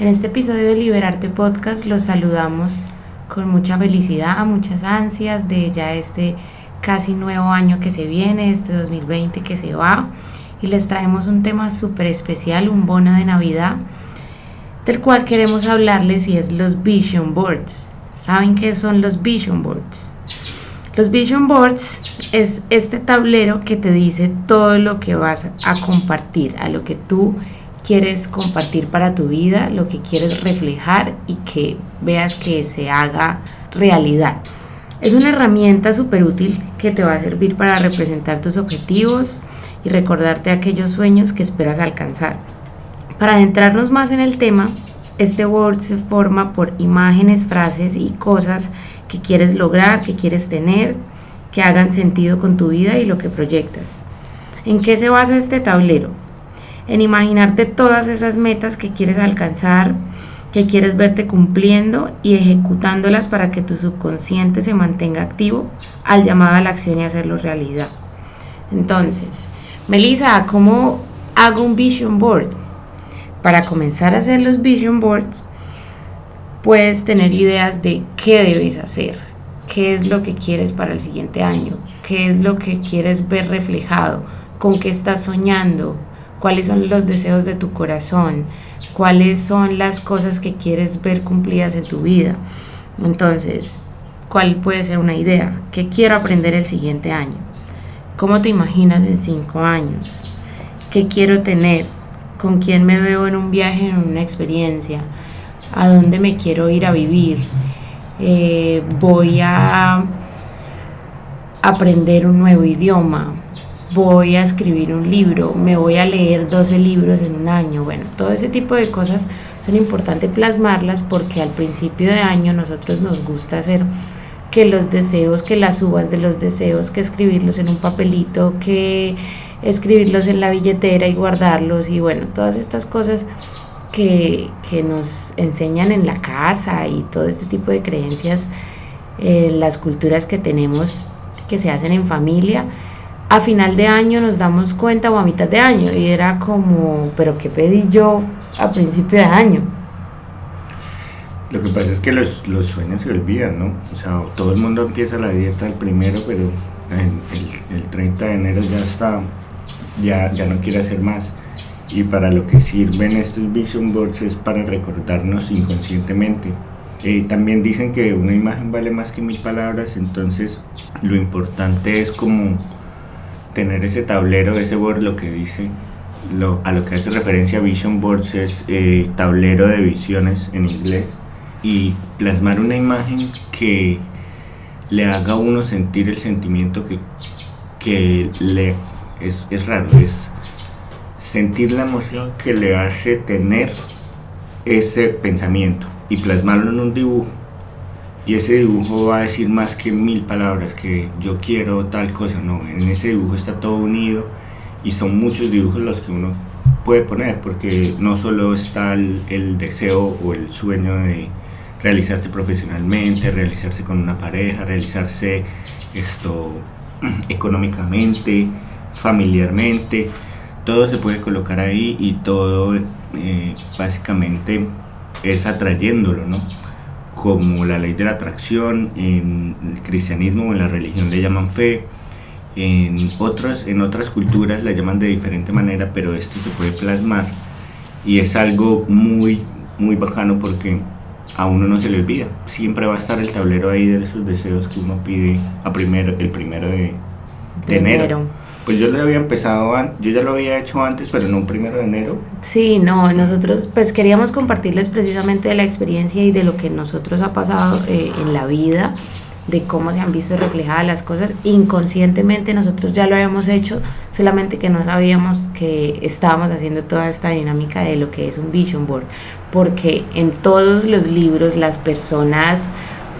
En este episodio de Liberarte Podcast los saludamos con mucha felicidad, muchas ansias de ya este casi nuevo año que se viene, este 2020 que se va. Y les traemos un tema súper especial, un bono de Navidad, del cual queremos hablarles y es los Vision Boards. ¿Saben qué son los Vision Boards? Los Vision Boards es este tablero que te dice todo lo que vas a compartir, a lo que tú quieres compartir para tu vida, lo que quieres reflejar y que veas que se haga realidad. Es una herramienta súper útil que te va a servir para representar tus objetivos y recordarte aquellos sueños que esperas alcanzar. Para adentrarnos más en el tema, este Word se forma por imágenes, frases y cosas que quieres lograr, que quieres tener, que hagan sentido con tu vida y lo que proyectas. ¿En qué se basa este tablero? En imaginarte todas esas metas que quieres alcanzar, que quieres verte cumpliendo y ejecutándolas para que tu subconsciente se mantenga activo al llamado a la acción y hacerlo realidad. Entonces, Melissa, ¿cómo hago un vision board? Para comenzar a hacer los vision boards, puedes tener ideas de qué debes hacer, qué es lo que quieres para el siguiente año, qué es lo que quieres ver reflejado, con qué estás soñando, cuáles son los deseos de tu corazón, cuáles son las cosas que quieres ver cumplidas en tu vida. Entonces, ¿cuál puede ser una idea? ¿Qué quiero aprender el siguiente año? ¿Cómo te imaginas en cinco años? ¿Qué quiero tener? ¿Con quién me veo en un viaje, en una experiencia? ¿A dónde me quiero ir a vivir? Eh, voy a aprender un nuevo idioma, voy a escribir un libro, me voy a leer 12 libros en un año. Bueno, todo ese tipo de cosas son importantes plasmarlas porque al principio de año nosotros nos gusta hacer que los deseos, que las uvas de los deseos, que escribirlos en un papelito, que escribirlos en la billetera y guardarlos y bueno, todas estas cosas que, que nos enseñan en la casa y todo este tipo de creencias, en las culturas que tenemos que se hacen en familia, a final de año nos damos cuenta o a mitad de año y era como, pero ¿qué pedí yo a principio de año? Lo que pasa es que los, los sueños se olvidan, ¿no? O sea, todo el mundo empieza la dieta el primero, pero el, el 30 de enero ya está, ya, ya no quiere hacer más. Y para lo que sirven estos vision boards es para recordarnos inconscientemente. Eh, también dicen que una imagen vale más que mil palabras, entonces lo importante es como tener ese tablero, ese board, lo que dice, lo, a lo que hace referencia Vision Boards es eh, tablero de visiones en inglés, y plasmar una imagen que le haga uno sentir el sentimiento que, que le es, es raro, es sentir la emoción que le hace tener ese pensamiento y plasmarlo en un dibujo y ese dibujo va a decir más que mil palabras que yo quiero tal cosa, no, en ese dibujo está todo unido y son muchos dibujos los que uno puede poner porque no solo está el, deseo o el sueño de realizarse profesionalmente, realizarse con una pareja, realizarse esto económicamente, familiarmente, todo se puede colocar ahí y todo eh, básicamente es atrayéndolo, ¿no? Como la ley de la atracción, en el cristianismo o en la religión le llaman fe, en otras, en otras culturas la llaman de diferente manera, pero esto se puede plasmar y es algo muy, muy bacano porque a uno no se le olvida, siempre va a estar el tablero ahí de esos deseos que uno pide a primero, el primero de, enero. Pues yo lo había empezado, yo ya lo había hecho antes, pero no un primero de enero. Sí, no, nosotros pues queríamos compartirles precisamente de la experiencia y de lo que nosotros ha pasado eh, en la vida de cómo se han visto reflejadas las cosas. Inconscientemente nosotros ya lo habíamos hecho, solamente que no sabíamos que estábamos haciendo toda esta dinámica de lo que es un vision board, porque en todos los libros las personas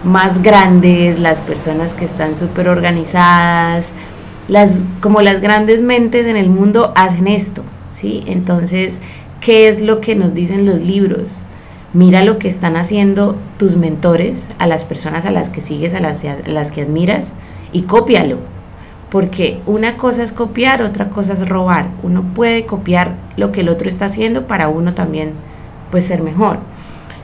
más grandes, las personas que están súper organizadas, las, como las grandes mentes en el mundo hacen esto, ¿sí? Entonces, ¿qué es lo que nos dicen los libros? Mira lo que están haciendo tus mentores, a las personas a las que sigues, a las, que admiras, y cópialo. Porque una cosa es copiar, otra cosa es robar. Uno puede copiar lo que el otro está haciendo para uno también pues ser mejor.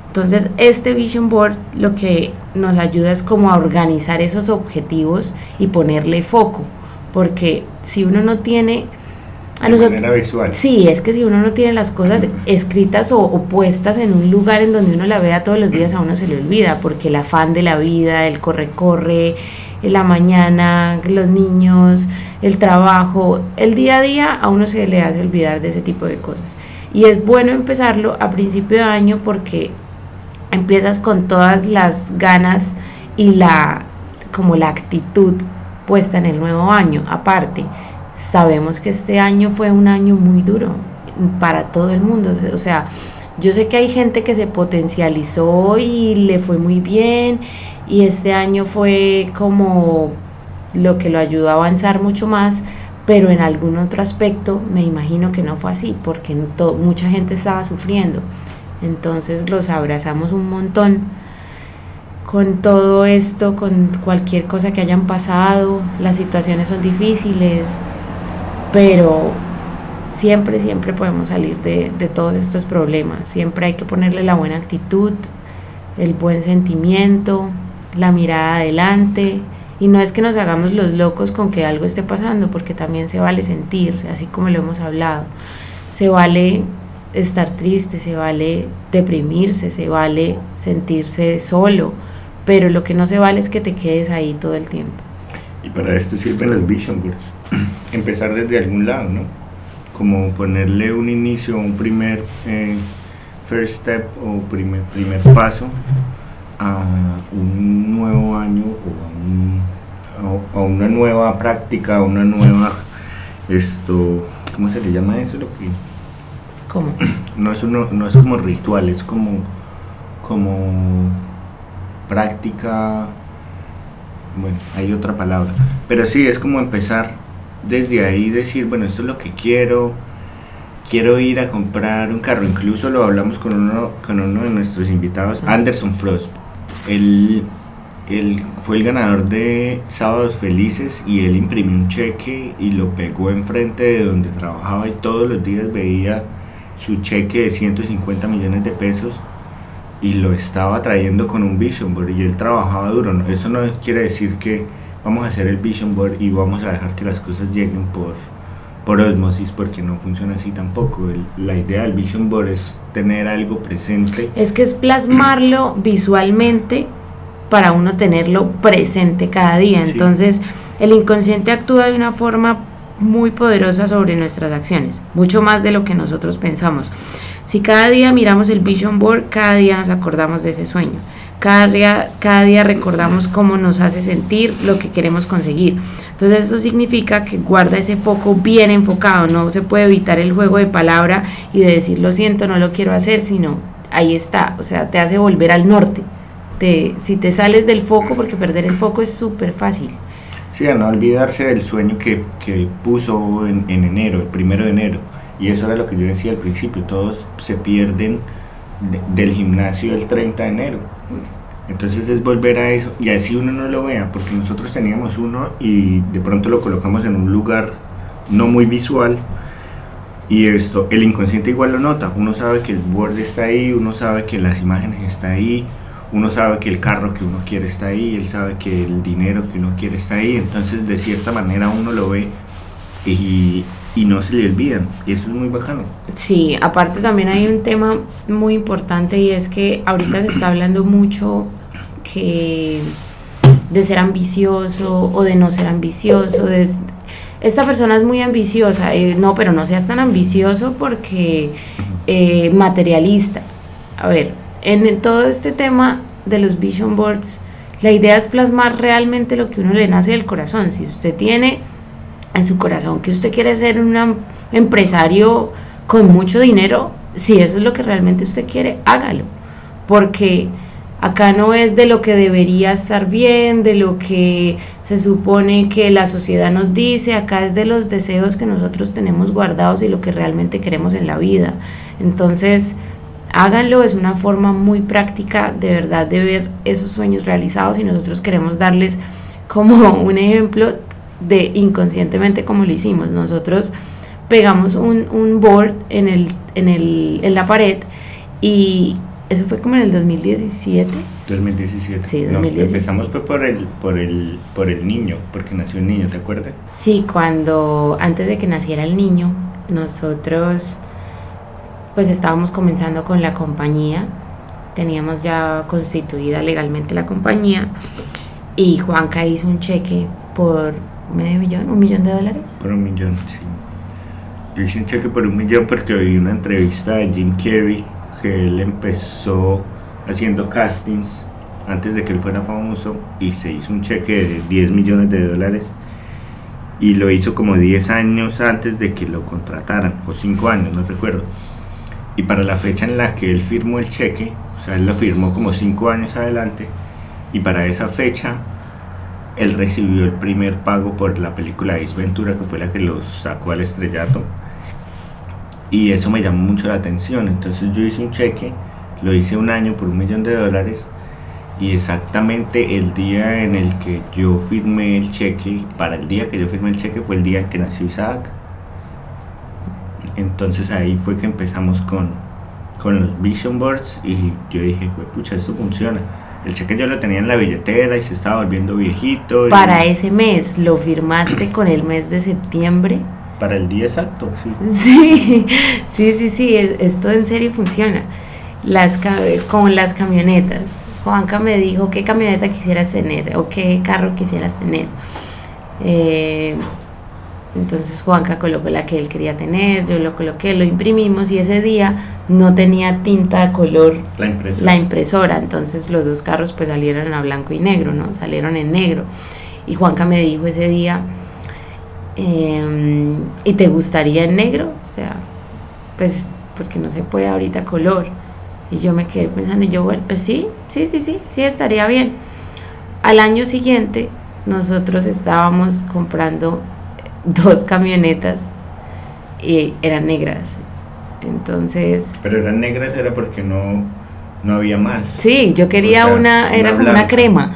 Entonces, este Vision Board lo que nos ayuda es como a organizar esos objetivos y ponerle foco, porque si uno no tiene a manera visual. Sí, es que si uno no tiene las cosas escritas o, o, puestas en un lugar en donde uno la vea todos los días, a uno se le olvida, porque el afán de la vida, el corre-corre, la mañana, los niños, el trabajo, el día a día, a uno se le hace olvidar de ese tipo de cosas. Y es bueno empezarlo a principio de año porque empiezas con todas las ganas y la como la actitud puesta en el nuevo año. Aparte, sabemos que este año fue un año muy duro para todo el mundo, o sea, yo sé que hay gente que se potencializó y le fue muy bien y este año fue como lo que lo ayudó a avanzar mucho más, pero en algún otro aspecto me imagino que no fue así, porque mucha gente estaba sufriendo. Entonces los abrazamos un montón con todo esto, con cualquier cosa que hayan pasado, las situaciones son difíciles, pero siempre, siempre podemos salir de, de, todos estos problemas, siempre hay que ponerle la buena actitud, el buen sentimiento, la mirada adelante, y no es que nos hagamos los locos con que algo esté pasando, porque también se vale sentir, así como lo hemos hablado, se vale estar triste, se vale deprimirse, se vale sentirse solo, pero lo que no se vale es que te quedes ahí todo el tiempo. Y para esto sirven los vision boards. Empezar desde algún lado, ¿no? Como ponerle un inicio, un primer eh, first step o primer, primer paso a un nuevo año o a, una nueva práctica, a una nueva, esto, ¿cómo se le llama eso? Lo que no es, uno, no es como ritual, es como, como práctica, bueno, hay otra palabra, pero sí, es como empezar desde ahí, decir, bueno, esto es lo que quiero, quiero ir a comprar un carro, incluso lo hablamos con uno, con uno de nuestros invitados, Anderson Frost, él, él fue el ganador de Sábados Felices y él imprimió un cheque y lo pegó enfrente de donde trabajaba y todos los días veía su cheque de 150 millones de pesos y lo estaba trayendo con un vision board y él trabajaba duro. Eso no quiere decir que vamos a hacer el vision board y vamos a dejar que las cosas lleguen por, por osmosis porque no funciona así tampoco. la idea del vision board es tener algo presente. Es que es plasmarlo visualmente para uno tenerlo presente cada día. Entonces el inconsciente actúa de una forma muy poderosa sobre nuestras acciones, mucho más de lo que nosotros pensamos. Si cada día miramos el vision board, cada día nos acordamos de ese sueño. Cada día, cada día recordamos cómo nos hace sentir lo que queremos conseguir. Entonces eso significa que guarda ese foco bien enfocado. No se puede evitar el juego de palabra y de decir lo siento, no lo quiero hacer, sino ahí está. O sea, te hace volver al norte. Te, si te sales del foco, porque perder el foco es súper fácil. Sí, a no olvidarse del sueño que, que puso en, en, enero, el primero de enero. Y eso era lo que yo decía al principio, todos se pierden del gimnasio el 30 de enero. Entonces es volver a eso y así uno no lo vea, porque nosotros teníamos uno y de pronto lo colocamos en un lugar no muy visual y esto, el inconsciente igual lo nota, uno sabe que el borde está ahí, uno sabe que las imágenes están ahí, uno sabe que el carro que uno quiere está ahí, él sabe que el dinero que uno quiere está ahí, entonces de cierta manera uno lo ve y, y no se le olvidan, y eso es muy bacano. Sí, aparte también hay un tema muy importante y es que ahorita se está hablando mucho que de ser ambicioso o de no ser ambicioso, de, esta persona es muy ambiciosa, eh, no, pero no seas tan ambicioso porque eh, materialista. A ver, en todo este tema de los vision boards, La idea es plasmar realmente lo que uno le nace del corazón. Si usted tiene en su corazón que usted quiere ser un empresario con mucho dinero, si eso es lo que realmente usted quiere, hágalo. Porque acá no es de lo que debería estar bien, de lo que se supone que la sociedad nos dice, acá es de los deseos que nosotros tenemos guardados y lo que realmente queremos en la vida. Entonces, háganlo, es una forma muy práctica de verdad de ver esos sueños realizados y nosotros queremos darles como un ejemplo de inconscientemente como lo hicimos. Nosotros pegamos un, un board en, el, en, el, en la pared y eso fue como en el 2017. 2017. Sí, 2017. empezamos fue por el, por el, por el niño, porque nació el niño, ¿te acuerdas? Sí, cuando antes de que naciera el niño, nosotros pues estábamos comenzando con la compañía, teníamos ya constituida legalmente la compañía y Juanca hizo un cheque por medio millón, un millón de dólares. Por un millón, sí. Yo hice un cheque por un millón porque vi una entrevista de Jim Carrey que él empezó haciendo castings antes de que él fuera famoso y se hizo un cheque de 10 millones de dólares y lo hizo como 10 años antes de que lo contrataran, o 5 años, no recuerdo. Y para la fecha en la que él firmó el cheque, o sea, él lo firmó como cinco años adelante, y para esa fecha él recibió el primer pago por la película Ace Ventura, que fue la que lo sacó al estrellato. Y eso me llamó mucho la atención. Entonces yo hice un cheque, lo hice un año por un millón de dólares. Y exactamente el día en el que yo firmé el cheque, para el día que yo firmé el cheque fue el día en que nació Isaac. Entonces ahí fue que empezamos con, con los vision boards y yo dije, pucha, esto funciona. El cheque yo lo tenía en la billetera y se estaba volviendo viejito. Para ese mes, ¿lo firmaste con el mes de septiembre? Para el día exacto, sí. Sí, sí, sí, sí, esto en serio funciona. Las, con las camionetas. Juanca me dijo qué camioneta quisieras tener o qué carro quisieras tener. Eh, entonces Juanca colocó la que él quería tener, yo lo coloqué, lo imprimimos y ese día no tenía tinta de color la impresora. Entonces los dos carros pues salieron a blanco y negro, ¿no? Salieron en negro. Y Juanca me dijo ese día, em, ¿y te gustaría en negro? O sea, pues porque no se puede ahorita color. Y yo me quedé pensando, y yo, bueno, pues sí, sí, sí, sí, sí, estaría bien. Al año siguiente nosotros estábamos comprando dos camionetas y eran negras. Entonces... Pero eran negras era porque no, no había más. Sí, yo quería una, era como una crema.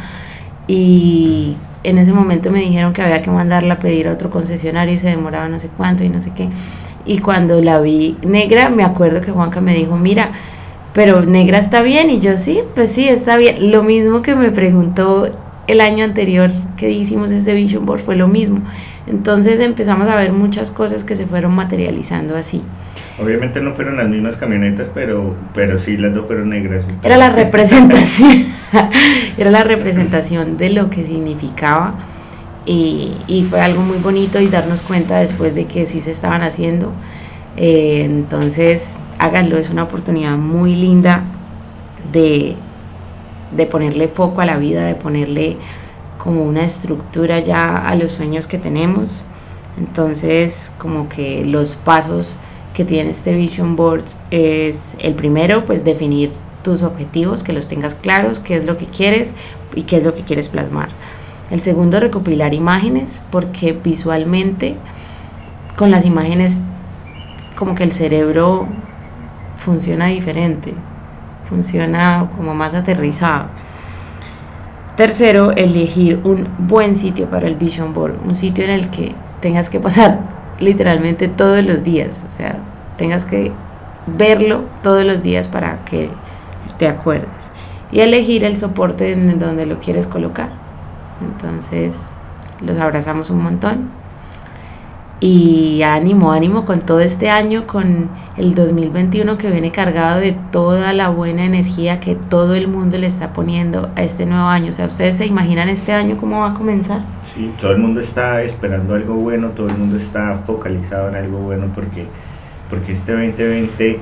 Y en ese momento me dijeron que había que mandarla a pedir a otro concesionario y se demoraba no sé cuánto y no sé qué. Y cuando la vi negra, me acuerdo que Juanca me dijo, mira, pero negra está bien. Y yo sí, pues sí, está bien. Lo mismo que me preguntó el año anterior que hicimos ese Vision Board fue lo mismo. Entonces empezamos a ver muchas cosas que se fueron materializando así. Obviamente no fueron las mismas camionetas, pero, pero sí las dos fueron negras. Era la representación, era la representación de lo que significaba y, y, fue algo muy bonito y darnos cuenta después de que sí se estaban haciendo. Eh, entonces háganlo, es una oportunidad muy linda de, de ponerle foco a la vida, de ponerle como una estructura ya a los sueños que tenemos. Entonces, como que los pasos que tiene este Vision Board es el primero, pues definir tus objetivos, que los tengas claros, qué es lo que quieres y qué es lo que quieres plasmar. El segundo, recopilar imágenes, porque visualmente con las imágenes como que el cerebro funciona diferente, funciona como más aterrizado. Tercero, elegir un buen sitio para el Vision Board, un sitio en el que tengas que pasar literalmente todos los días, o sea, tengas que verlo todos los días para que te acuerdes. Y elegir el soporte en donde lo quieres colocar. Entonces, los abrazamos un montón y ánimo, ánimo con todo este año, con el 2021 que viene cargado de toda la buena energía que todo el mundo le está poniendo a este nuevo año. O sea, ¿ustedes se imaginan este año cómo va a comenzar? Sí, todo el mundo está esperando algo bueno, todo el mundo está focalizado en algo bueno porque, porque este 2020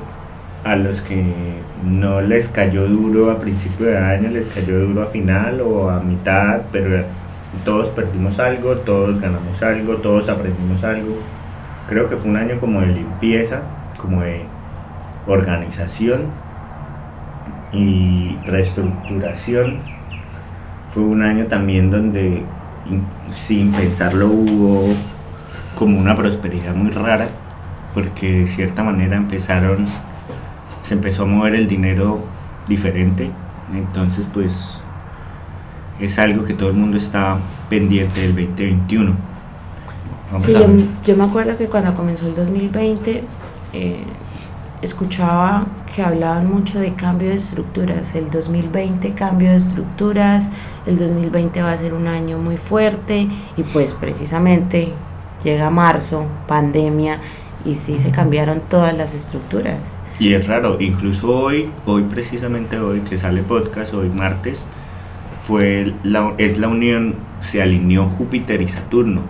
a los que no les cayó duro a principio de año, les cayó duro a final o a mitad, pero todos perdimos algo, todos ganamos algo, todos aprendimos algo. Creo que fue un año como de limpieza, como de organización y reestructuración. Fue un año también donde sin pensarlo hubo como una prosperidad muy rara, porque de cierta manera empezaron, se empezó a mover el dinero diferente, entonces pues es algo que todo el mundo está pendiente del 2021. sí, yo, me acuerdo que cuando comenzó el 2020, eh, escuchaba que hablaban mucho de cambio de estructuras. El 2020 cambio de estructuras, el 2020 va a ser un año muy fuerte y pues precisamente llega marzo, pandemia y sí se cambiaron todas las estructuras. Y es raro, incluso hoy, hoy precisamente hoy que sale podcast, hoy martes, fue la, es la unión, se alineó Júpiter y Saturno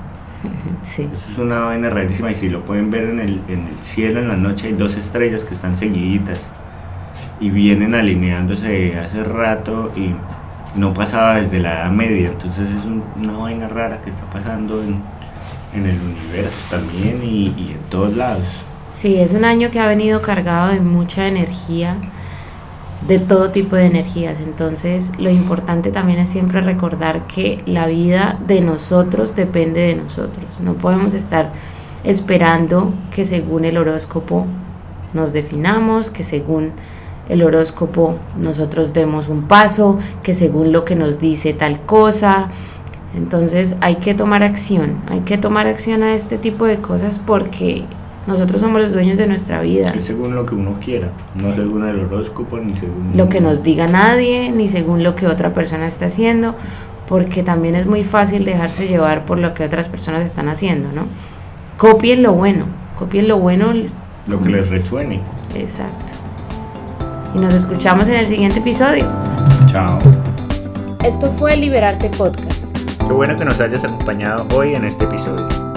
Sí. Eso es una vaina rarísima y si lo pueden ver en el, en el cielo en la noche hay dos estrellas que están seguiditas y vienen alineándose hace rato y no pasaba desde la Edad Media, entonces es una vaina rara que está pasando en, en el universo también y, y en todos lados. Sí, es un año que ha venido cargado de mucha energía de todo tipo de energías. Entonces, lo importante también es siempre recordar que la vida de nosotros depende de nosotros. No podemos estar esperando que según el horóscopo nos definamos, que según el horóscopo nosotros demos un paso, que según lo que nos dice tal cosa. Entonces hay que tomar acción, hay que tomar acción a este tipo de cosas porque nosotros somos los dueños de nuestra vida. Es según lo que uno quiera, no según el horóscopo ni según... Lo que nos diga nadie, ni según lo que otra persona está haciendo, porque también es muy fácil dejarse llevar por lo que otras personas están haciendo, ¿no? Copien lo bueno, copien lo bueno. Lo que les resuene. Exacto. Y nos escuchamos en el siguiente episodio. Chao. Esto fue Liberarte Podcast. Qué bueno que nos hayas acompañado hoy en este episodio.